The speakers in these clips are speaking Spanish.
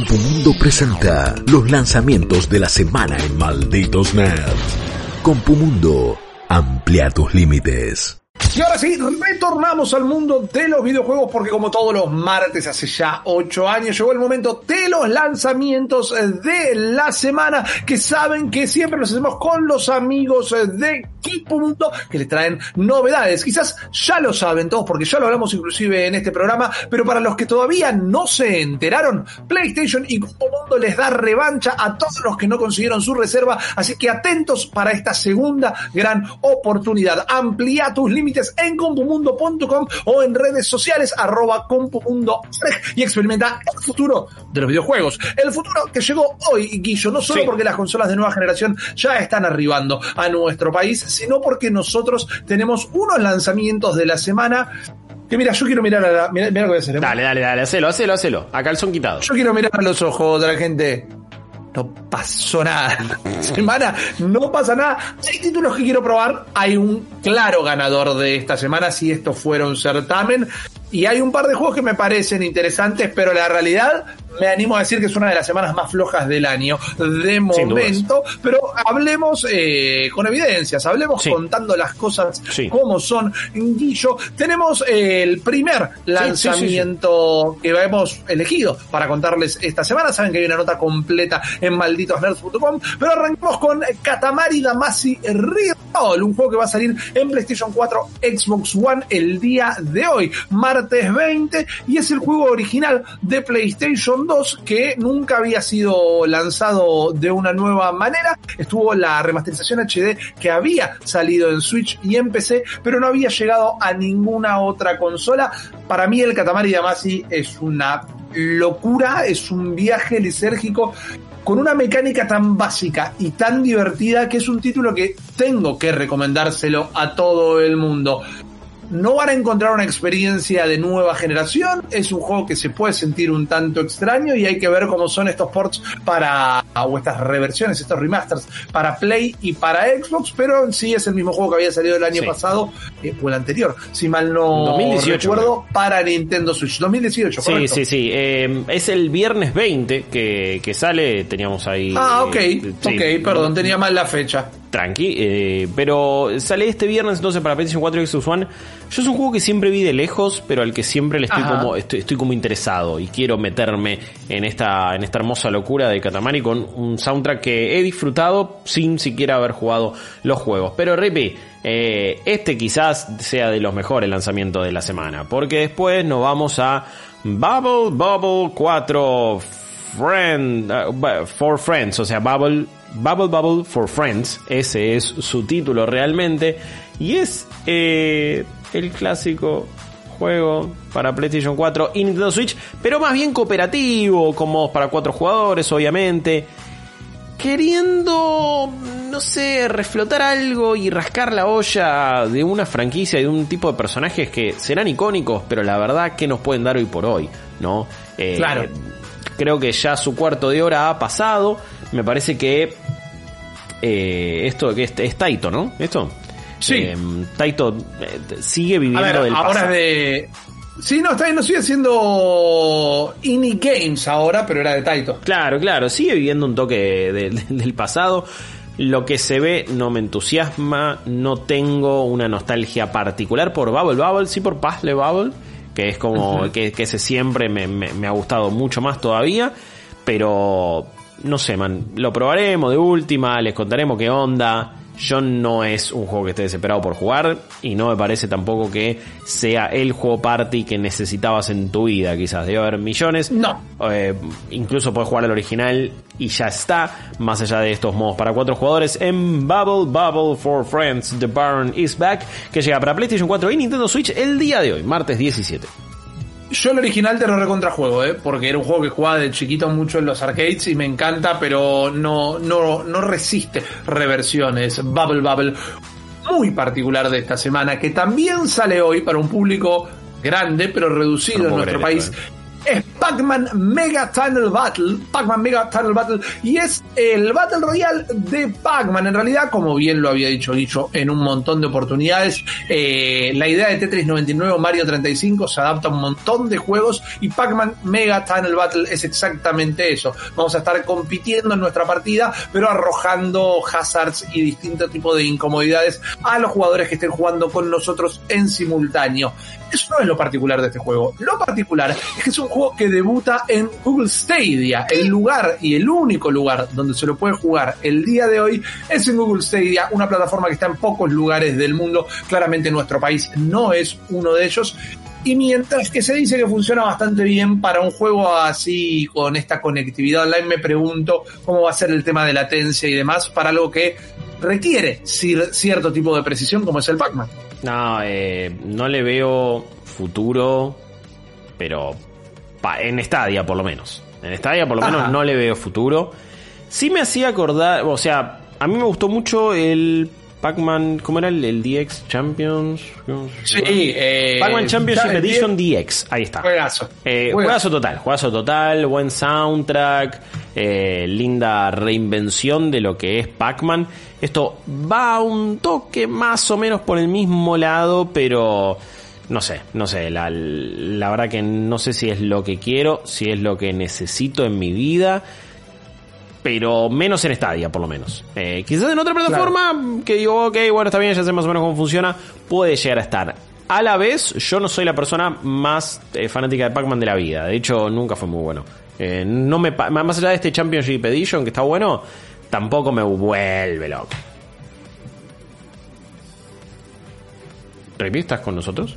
Compumundo presenta los lanzamientos de la semana en Malditos Nerds. Compumundo, amplia tus límites. Y ahora sí, retornamos al mundo de los videojuegos porque como todos los martes hace ya 8 años llegó el momento de los lanzamientos de la semana que saben que siempre los hacemos con los amigos de Kipunto que les traen novedades. Quizás ya lo saben todos porque ya lo hablamos inclusive en este programa, pero para los que todavía no se enteraron, PlayStation y Mundo les da revancha a todos los que no consiguieron su reserva, así que atentos para esta segunda gran oportunidad. Amplía tus límites en compumundo.com o en redes sociales arroba compumundo y experimenta el futuro de los videojuegos. El futuro que llegó hoy, Guillo, no solo porque las consolas de nueva generación ya están arribando a nuestro país, sino porque nosotros tenemos unos lanzamientos de la semana que mira, yo quiero mirar a la. Mira, mira lo que voy a hacer. ¿eh? Dale, dale, dale, hacelo, hacelo, hacelo. A calzón quitado. Yo quiero mirar a los ojos de la gente. No pasó nada. Semana, no pasa nada. Hay títulos que quiero probar. Hay un claro ganador de esta semana si esto fuera un certamen. Y hay un par de juegos que me parecen interesantes, pero la realidad me animo a decir que es una de las semanas más flojas del año, de momento. Pero hablemos eh, con evidencias, hablemos Sí. contando las cosas Sí. como son. Guillo, tenemos el primer lanzamiento que hemos elegido para contarles esta semana. Saben que hay una nota completa en malditosnerds.com, pero arrancamos con Katamari Damacy Reroll, un juego que va a salir en PlayStation 4, Xbox One el día de hoy, martes 20, y es el juego original de PlayStation 2 que nunca había sido lanzado de una nueva manera. Estuvo la remasterización HD que había salido en Switch y en PC, pero no había llegado a ninguna otra consola. Para mí el Katamari Damacy es una locura, es un viaje lisérgico con una mecánica tan básica y tan divertida que es un título que tengo que recomendárselo a todo el mundo. No van a encontrar una experiencia de nueva generación, es un juego que se puede sentir un tanto extraño y hay que ver cómo son estos ports para, o estas reversiones, estos remasters para Play y para Xbox, pero en sí es el mismo juego que había salido el año Sí. pasado eh, o el anterior, si mal no 2018, recuerdo, para Nintendo Switch. 2018, Sí, correcto. sí, sí. Eh, es el viernes 20 que, que sale, teníamos ahí... Ah, ok, eh, sí, ok, perdón, tenía mal la fecha. Tranqui, eh, pero sale este viernes entonces para PlayStation 4 y Xbox One. Yo es un juego que siempre vi de lejos, pero al que siempre le estoy Ajá. como estoy, estoy como interesado y quiero meterme en esta en esta hermosa locura de Katamari con un soundtrack que he disfrutado sin siquiera haber jugado los juegos. Pero Rippy, eh, este quizás sea de los mejores lanzamientos de la semana, porque después nos vamos a Bubble Bubble 4 Friend, uh, for Friends, o sea, Bubble, Bubble Bubble for Friends, ese es su título realmente, y es eh, el clásico juego para PlayStation 4 y Nintendo Switch, pero más bien cooperativo, como para cuatro jugadores, obviamente, queriendo, no sé, reflotar algo y rascar la olla de una franquicia y de un tipo de personajes que serán icónicos, pero la verdad que nos pueden dar hoy por hoy, ¿no? Eh, Claro. Creo que ya su cuarto de hora ha pasado. Me parece que eh, esto que es, es Taito, ¿no? Esto. Sí. Eh, Taito eh, sigue A viviendo ver, del ahora pasado. es de. Sí, no, está bien, no sigue siendo Indie Games ahora, pero era de Taito. Claro, claro, sigue viviendo un toque de- de- del pasado. Lo que se ve no me entusiasma, no tengo una nostalgia particular por Bubble Bubble, sí por Puzzle Bubble, que es como que, que ese siempre me, me- me ha gustado mucho más todavía, pero no sé, man, lo probaremos de última, les contaremos qué onda. Yo no es un juego que esté desesperado por jugar y no me parece tampoco que sea el juego party que necesitabas en tu vida, quizás. Debe haber millones. No. Eh, incluso puedes jugar al original y ya está. Más allá de estos modos para cuatro jugadores en Bubble Bubble for Friends, The Burn is Back, que llega para PlayStation 4 y Nintendo Switch el día de hoy, martes 17. Yo el original te lo recontrajuego, ¿eh? Porque era un juego que jugaba de chiquito mucho en los arcades y me encanta, pero no, no, no resiste reversiones. Bubble Bubble, muy particular de esta semana, que también sale hoy para un público grande, pero reducido en nuestro país. Es Pac-Man Mega Tunnel Battle, Pac-Man Mega Tunnel Battle, y es el Battle Royale de Pac-Man. En realidad, como bien lo había dicho dicho en un montón de oportunidades, eh, la idea de Tetris 99 o Mario 35 se adapta a un montón de juegos y Pac-Man Mega Tunnel Battle es exactamente eso. Vamos a estar compitiendo en nuestra partida, pero arrojando hazards y distintos tipos de incomodidades a los jugadores que estén jugando con nosotros en simultáneo. Eso no es lo particular de este juego. Lo particular es que es un juego que debuta en Google Stadia. El lugar y el único lugar donde se lo puede jugar el día de hoy es en Google Stadia, una plataforma que está en pocos lugares del mundo. Claramente nuestro país no es uno de ellos. Y mientras que se dice que funciona bastante bien para un juego así con esta conectividad online, me pregunto cómo va a ser el tema de latencia y demás para algo que requiere cierto tipo de precisión como es el Pac-Man. No, eh, no le veo futuro, pero en Stadia por lo menos. En Stadia por lo menos no le veo futuro. Sí me hacía acordar, o sea, a mí me gustó mucho el Pac-Man, ¿cómo era el, DX Champions? Sí, eh, Pac-Man Championship Edition DX, ahí está. Juegazo. Eh, juegazo total, juegazo total, buen soundtrack, eh, linda reinvención de lo que es Pac-Man. Esto va un toque más o menos por el mismo lado, pero no sé, no sé, la, la verdad que no sé si es lo que quiero, si es lo que necesito en mi vida pero menos en Stadia, por lo menos. Eh, quizás en otra plataforma que digo, ok, bueno, está bien, ya sé más o menos cómo funciona, puede llegar a estar. A la vez, yo no soy la persona más eh, fanática de Pac-Man de la vida. De hecho, nunca fue muy bueno. Eh, no me más allá de este Championship Edition que está bueno, tampoco me vuelve loco. ¿Revistas con nosotros?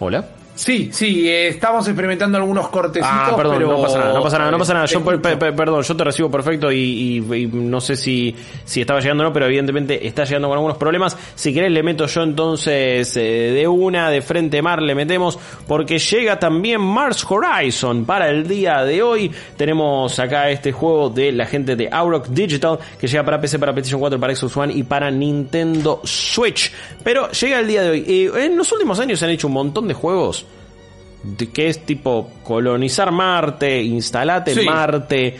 Hola. Sí, sí, eh, estamos experimentando algunos cortecitos. Ah, perdón, pero... no pasa nada, no pasa nada, no pasa nada. Yo, perdón, yo te recibo perfecto y, no sé si, si estaba llegando o no, pero evidentemente está llegando con algunos problemas. Si querés le meto yo entonces eh, de una, de frente mar, le metemos, porque llega también Mars Horizon para el día de hoy. Tenemos acá este juego de la gente de Auroch Digital, que llega para PC, para PlayStation 4, para Xbox One y para Nintendo Switch. Pero llega el día de hoy. Eh, en los últimos años se han hecho un montón de juegos que es tipo colonizar Marte, instalate en Marte,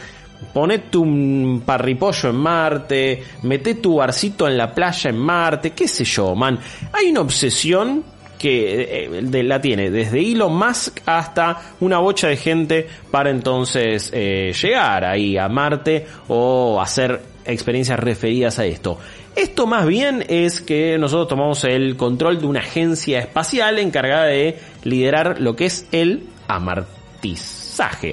ponete un parripollo en Marte, mete tu barcito en la playa en Marte, qué sé yo, man. Hay una obsesión que eh, la tiene desde Elon Musk hasta una bocha de gente para entonces eh, llegar ahí a Marte o hacer experiencias referidas a esto. Esto más bien es que nosotros tomamos el control de una agencia espacial encargada de liderar lo que es el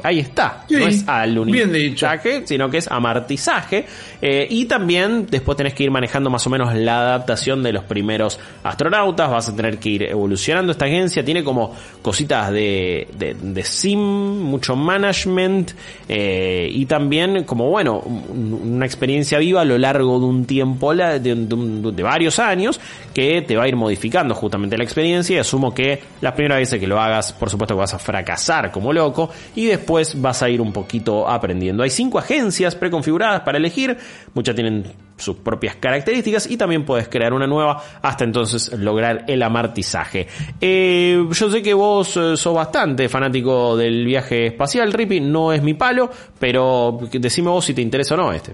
Ahí está. no es alunizaje, sino que es amartizaje. Eh, y también después tenés que ir manejando más o menos la adaptación de los primeros astronautas. Vas a tener que ir evolucionando. Esta agencia tiene como cositas de, de, sim, mucho management. Eh, y también como, bueno, una experiencia viva a lo largo de un tiempo, de, de, varios años, que te va a ir modificando justamente la experiencia. Y asumo que las primeras veces que lo hagas, por supuesto que vas a fracasar como loco y después vas a ir un poquito aprendiendo. Hay cinco agencias preconfiguradas para elegir, muchas tienen sus propias características y también puedes crear una nueva hasta entonces lograr el amartizaje. Eh, yo sé que vos eh, sos bastante fanático del viaje espacial, Rippy, no es mi palo, pero decime vos si te interesa o no este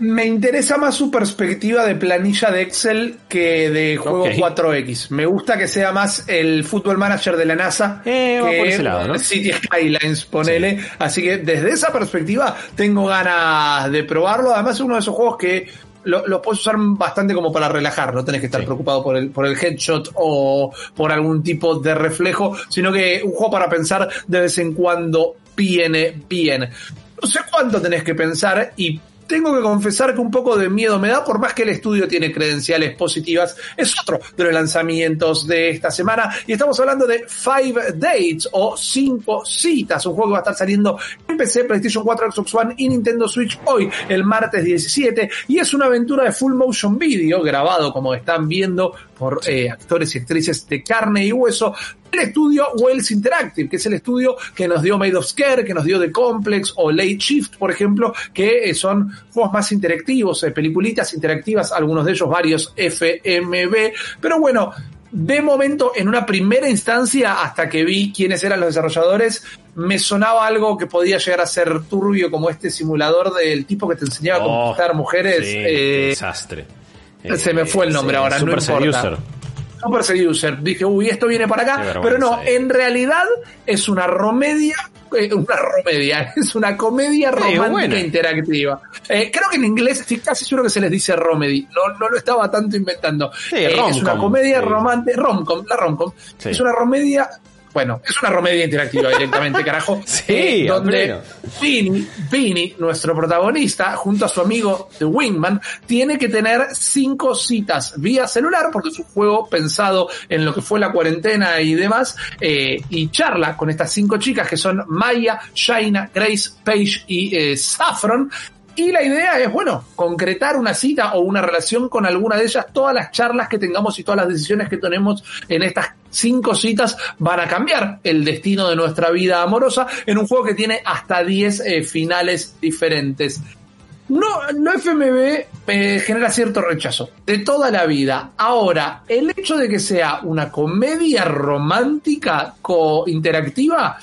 me interesa más su perspectiva de planilla de Excel que de juego 4X. Me gusta que sea más el Football Manager de la NASA eh, que City Skylines, ponele. Así que desde esa perspectiva tengo ganas de probarlo. Además es uno de esos juegos que lo, puedes usar bastante como para relajar, no tenés que estar preocupado por el, por el headshot o por algún tipo de reflejo, sino que un juego para pensar de vez en cuando viene bien. No sé cuánto tenés que pensar y tengo que confesar que un poco de miedo me da, por más que el estudio tiene credenciales positivas. Es otro de los lanzamientos de esta semana. Y estamos hablando de Five Dates o Cinco Citas, un juego que va a estar saliendo en PC, PlayStation 4, Xbox One y Nintendo Switch hoy, el martes 17. Y es una aventura de full motion video grabado, como están viendo, por eh, actores y actrices de carne y hueso el estudio Wells Interactive, que es el estudio que nos dio Made of Scare, que nos dio The Complex o Late Shift, por ejemplo, que eh, son juegos más interactivos, eh, peliculitas interactivas, algunos de ellos varios FMB, pero bueno, de momento, en una primera instancia, hasta que vi quiénes eran los desarrolladores, me sonaba algo que podía llegar a ser turbio, como este simulador del tipo que te enseñaba a Oh, conquistar mujeres. sí, eh, desastre. se me fue el nombre ahora, no Super importa. Seducer. Super Seducer. Dije, uy, esto viene para acá. Pero no, eh. en realidad es una romedia, eh, una romedia, es una comedia romántica interactiva. Eh, creo que en inglés estoy casi seguro que se les dice romedy. No, no lo estaba tanto inventando. Sí, es una comedia sí. romántica, romcom, la romcom. Sí. Es una romedia. Bueno, es una romedia interactiva directamente, carajo. Sí, Eh, a donde. Vini, Vini, nuestro protagonista, junto a su amigo The Wingman, tiene que tener cinco citas vía celular, porque es un juego pensado en lo que fue la cuarentena y demás, eh, y charla con estas cinco chicas que son Maya, Shaina, Grace, Paige y eh, Saffron. Y la idea es, bueno, concretar una cita o una relación con alguna de ellas. Todas las charlas que tengamos y todas las decisiones que tenemos en estas cinco citas van a cambiar el destino de nuestra vida amorosa en un juego que tiene hasta 10 eh, finales diferentes. No, no FMV eh, genera cierto rechazo de toda la vida. Ahora, el hecho de que sea una comedia romántica co-interactiva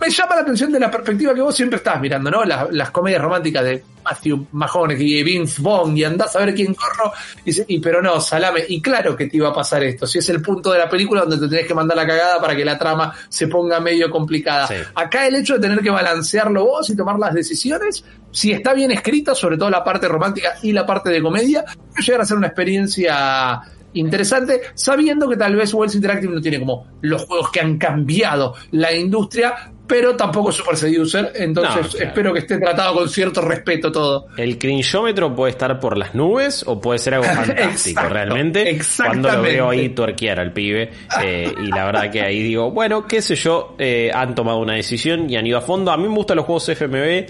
me llama la atención de la perspectiva que vos siempre estás mirando, ¿no? Las, las comedias románticas de Matthew McConaughey y Vince Vaughn y andás a ver quién corro y, y pero no, salame. Y claro que te iba a pasar esto. Si es el punto de la película donde te tenés que mandar la cagada para que la trama se ponga medio complicada. Sí. Acá el hecho de tener que balancearlo vos y tomar las decisiones, si está bien escrita, sobre todo la parte romántica y la parte de comedia, puede llegar a ser una experiencia interesante, sabiendo que tal vez Wells Interactive no tiene como los juegos que han cambiado la industria, pero tampoco es Super Seducer, entonces No, claro. espero que esté tratado con cierto respeto todo. El cringeómetro puede estar por las nubes o puede ser algo fantástico, Exacto, realmente. Cuando lo veo ahí tuerquear al pibe. eh, y la verdad que ahí digo, bueno, qué sé yo, eh, han tomado una decisión y han ido a fondo. A mí me gustan los juegos FMV.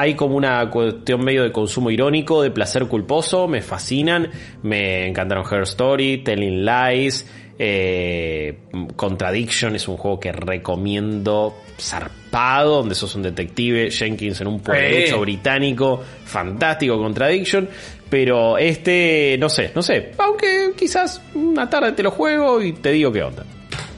Hay como una cuestión medio de consumo irónico, de placer culposo, me fascinan. Me encantaron Her Story, Telling Lies. Eh, Contradiction es un juego que recomiendo zarpado, donde sos un detective Jenkins en un pueblo británico, fantástico Contradiction, pero este, no sé, no sé, aunque quizás una tarde te lo juego y te digo qué onda.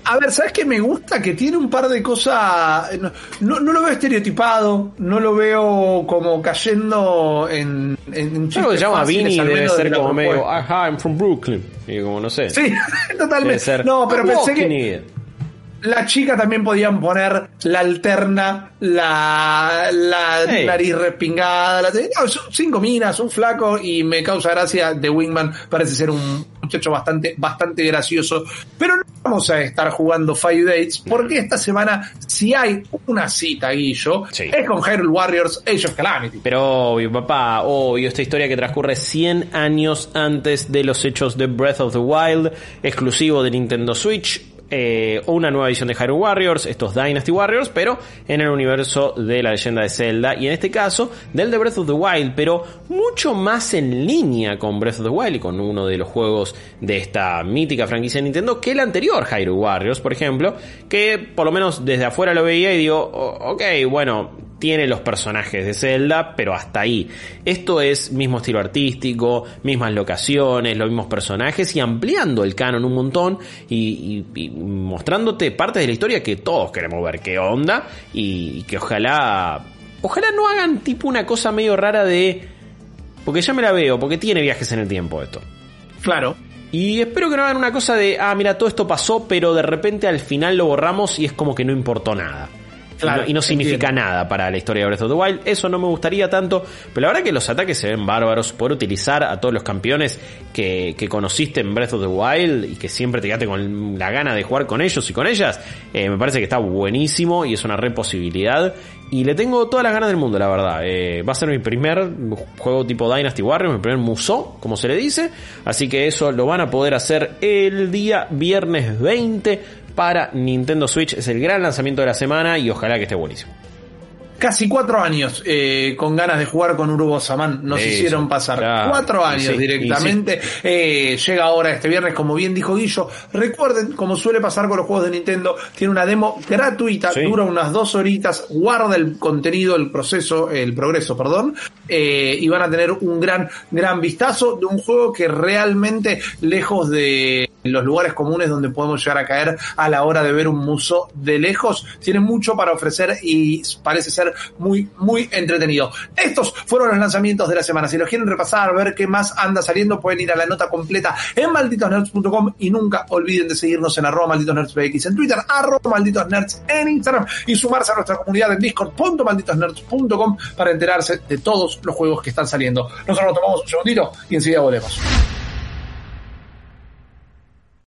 A ver, ¿sabes qué me gusta? Que tiene un par de cosas. No, no, no lo veo estereotipado, no lo veo como cayendo en. en Algo que se llama Vinny debe de ser como medio, ajá, I'm from Brooklyn, y como no sé. Sí, totalmente. No, pero "I'm pensé que it". La chica también podían poner la alterna, la, la nariz respingada, la, no, son cinco minas, un flaco y me causa gracia The Wingman parece ser un muchacho bastante, bastante gracioso. Pero no vamos a estar jugando Five Dates porque esta semana si hay una cita, Guillo, Sí. es con Hyrule Warriors Age of Calamity. Pero obvio, papá, obvio, esta historia que transcurre 100 años antes de los hechos de Breath of the Wild, exclusivo de Nintendo Switch. Eh, una nueva edición de Hyrule Warriors, estos Dynasty Warriors, pero en el universo de la leyenda de Zelda y en este caso del de Breath of the Wild, pero mucho más en línea con Breath of the Wild y con uno de los juegos de esta mítica franquicia de Nintendo que el anterior Hyrule Warriors, por ejemplo, que por lo menos desde afuera lo veía y digo, "Oh, ok, bueno, tiene los personajes de Zelda, pero hasta ahí. Esto es mismo estilo artístico, mismas locaciones, los mismos personajes y ampliando el canon un montón y, y- y mostrándote partes de la historia que todos queremos ver qué onda y, y que ojalá, ojalá no hagan tipo una cosa medio rara de, porque ya me la veo, porque tiene viajes en el tiempo esto. Claro. Y espero que no hagan una cosa de, ah, mira, todo esto pasó, pero de repente al final lo borramos y es como que no importó nada. Claro, y no, significa entiendo. nada para la historia de Breath of the Wild. Eso no me gustaría tanto. Pero la verdad que los ataques se ven bárbaros. Poder utilizar a todos los campeones que, que conociste en Breath of the Wild y que siempre te quedaste con la gana de jugar con ellos y con ellas. eh, me parece que está buenísimo y es una re posibilidad. Y le tengo todas las ganas del mundo, la verdad. Eh, va a ser mi primer juego tipo Dynasty Warriors, mi primer muso, como se le dice. Así que eso lo van a poder hacer el día viernes 20 para Nintendo Switch. Es el gran lanzamiento de la semana y ojalá que esté buenísimo. Casi cuatro años eh, con ganas de jugar con Urubo Saman nos Eso, hicieron pasar. claro. Cuatro años sí, directamente. Eh, llega ahora este viernes, como bien dijo Guillo. Recuerden, como suele pasar con los juegos de Nintendo, tiene una demo gratuita, Sí. dura unas dos horitas, guarda el contenido, el proceso, el progreso, perdón, eh, y van a tener un gran, gran vistazo de un juego que realmente, lejos de los lugares comunes donde podemos llegar a caer a la hora de ver un muso de lejos. Tiene mucho para ofrecer y parece ser muy, muy entretenido. Estos fueron los lanzamientos de la semana. Si los quieren repasar, ver qué más anda saliendo, pueden ir a la nota completa en malditosnerds.com y nunca olviden de seguirnos en arroba malditosnerdsbx en Twitter, arroba malditosnerds en Instagram y sumarse a nuestra comunidad en discord.malditosnerds.com para enterarse de todos los juegos que están saliendo. Nosotros nos tomamos un segundito y enseguida volvemos.